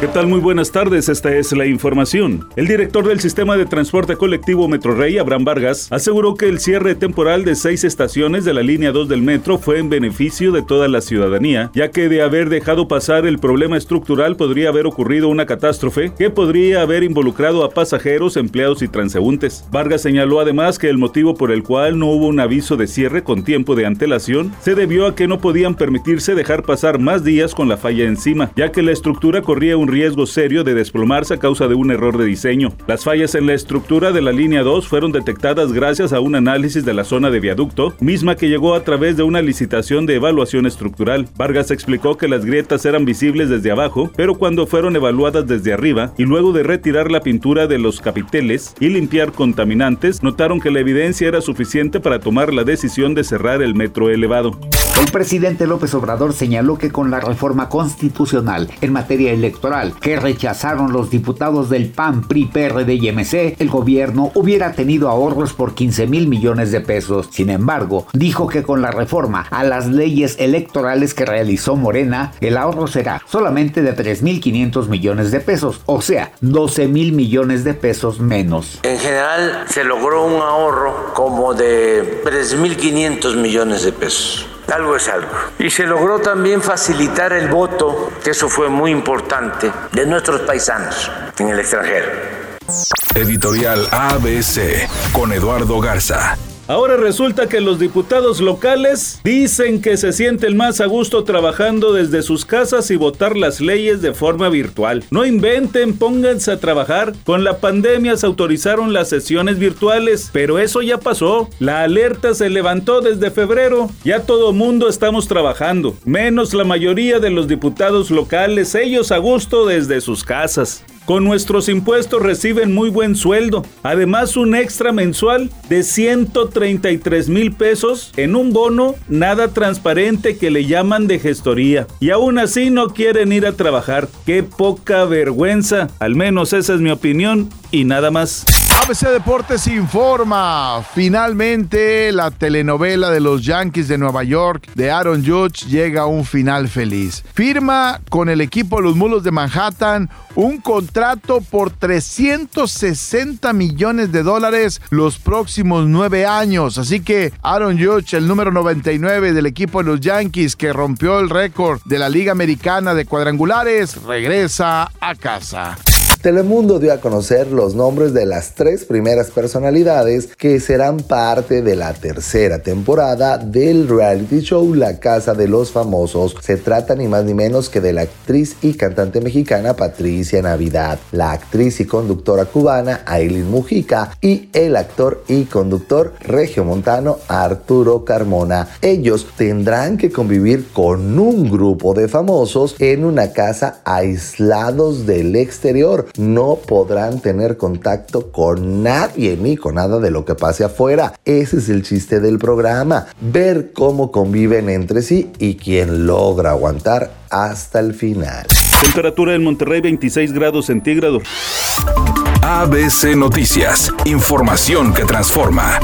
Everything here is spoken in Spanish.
¿Qué tal? Muy buenas tardes, esta es la información. El director del sistema de transporte colectivo Metrorrey, Abraham Vargas, aseguró que el cierre temporal de seis estaciones de la línea 2 del metro fue en beneficio de toda la ciudadanía, ya que de haber dejado pasar el problema estructural podría haber ocurrido una catástrofe que podría haber involucrado a pasajeros, empleados y transeúntes. Vargas señaló además que el motivo por el cual no hubo un aviso de cierre con tiempo de antelación se debió a que no podían permitirse dejar pasar más días con la falla encima, ya que la estructura corría un riesgo serio de desplomarse a causa de un error de diseño. Las fallas en la estructura de la línea 2 fueron detectadas gracias a un análisis de la zona de viaducto, misma que llegó a través de una licitación de evaluación estructural. Vargas explicó que las grietas eran visibles desde abajo, pero cuando fueron evaluadas desde arriba y luego de retirar la pintura de los capiteles y limpiar contaminantes, notaron que la evidencia era suficiente para tomar la decisión de cerrar el metro elevado. El presidente López Obrador señaló que con la reforma constitucional en materia electoral que rechazaron los diputados del PAN, PRI, PRD y MC, el gobierno hubiera tenido ahorros por 15 mil millones de pesos. Sin embargo, dijo que con la reforma a las leyes electorales que realizó Morena, el ahorro será solamente de 3.500 millones de pesos, o sea, 12 mil millones de pesos menos. En general se logró un ahorro como de 3.500 millones de pesos algo es algo. Y se logró también facilitar el voto, que eso fue muy importante, de nuestros paisanos en el extranjero. Editorial ABC con Eduardo Garza. Ahora resulta que los diputados locales dicen que se sienten más a gusto trabajando desde sus casas y votar las leyes de forma virtual. No inventen, pónganse a trabajar. Con la pandemia se autorizaron las sesiones virtuales, pero eso ya pasó. La alerta se levantó desde febrero. Ya todo mundo estamos trabajando, menos la mayoría de los diputados locales, ellos a gusto desde sus casas. Con nuestros impuestos reciben muy buen sueldo. Además, un extra mensual de 133 mil pesos en un bono nada transparente que le llaman de gestoría. Y aún así no quieren ir a trabajar. Qué poca vergüenza. Al menos esa es mi opinión y nada más. ABC Deportes informa. Finalmente, la telenovela de los Yankees de Nueva York de Aaron Judge llega a un final feliz. Firma con el equipo Los Mulos de Manhattan un contrato por 360 millones de dólares los próximos nueve años. Así que Aaron Judge, el número 99 del equipo de los Yankees que rompió el récord de la Liga Americana de cuadrangulares, regresa a casa. Telemundo dio a conocer los nombres de las tres primeras personalidades que serán parte de la tercera temporada del reality show La Casa de los Famosos. Se trata ni más ni menos que de la actriz y cantante mexicana Patricia Navidad, la actriz y conductora cubana Aileen Mujica y el actor y conductor regiomontano Arturo Carmona. Ellos tendrán que convivir con un grupo de famosos en una casa aislados del exterior no podrán tener contacto con nadie ni con nada de lo que pase afuera. Ese es el chiste del programa, ver cómo conviven entre sí y quién logra aguantar hasta el final. Temperatura en Monterrey 26 grados centígrados. ABC Noticias, información que transforma.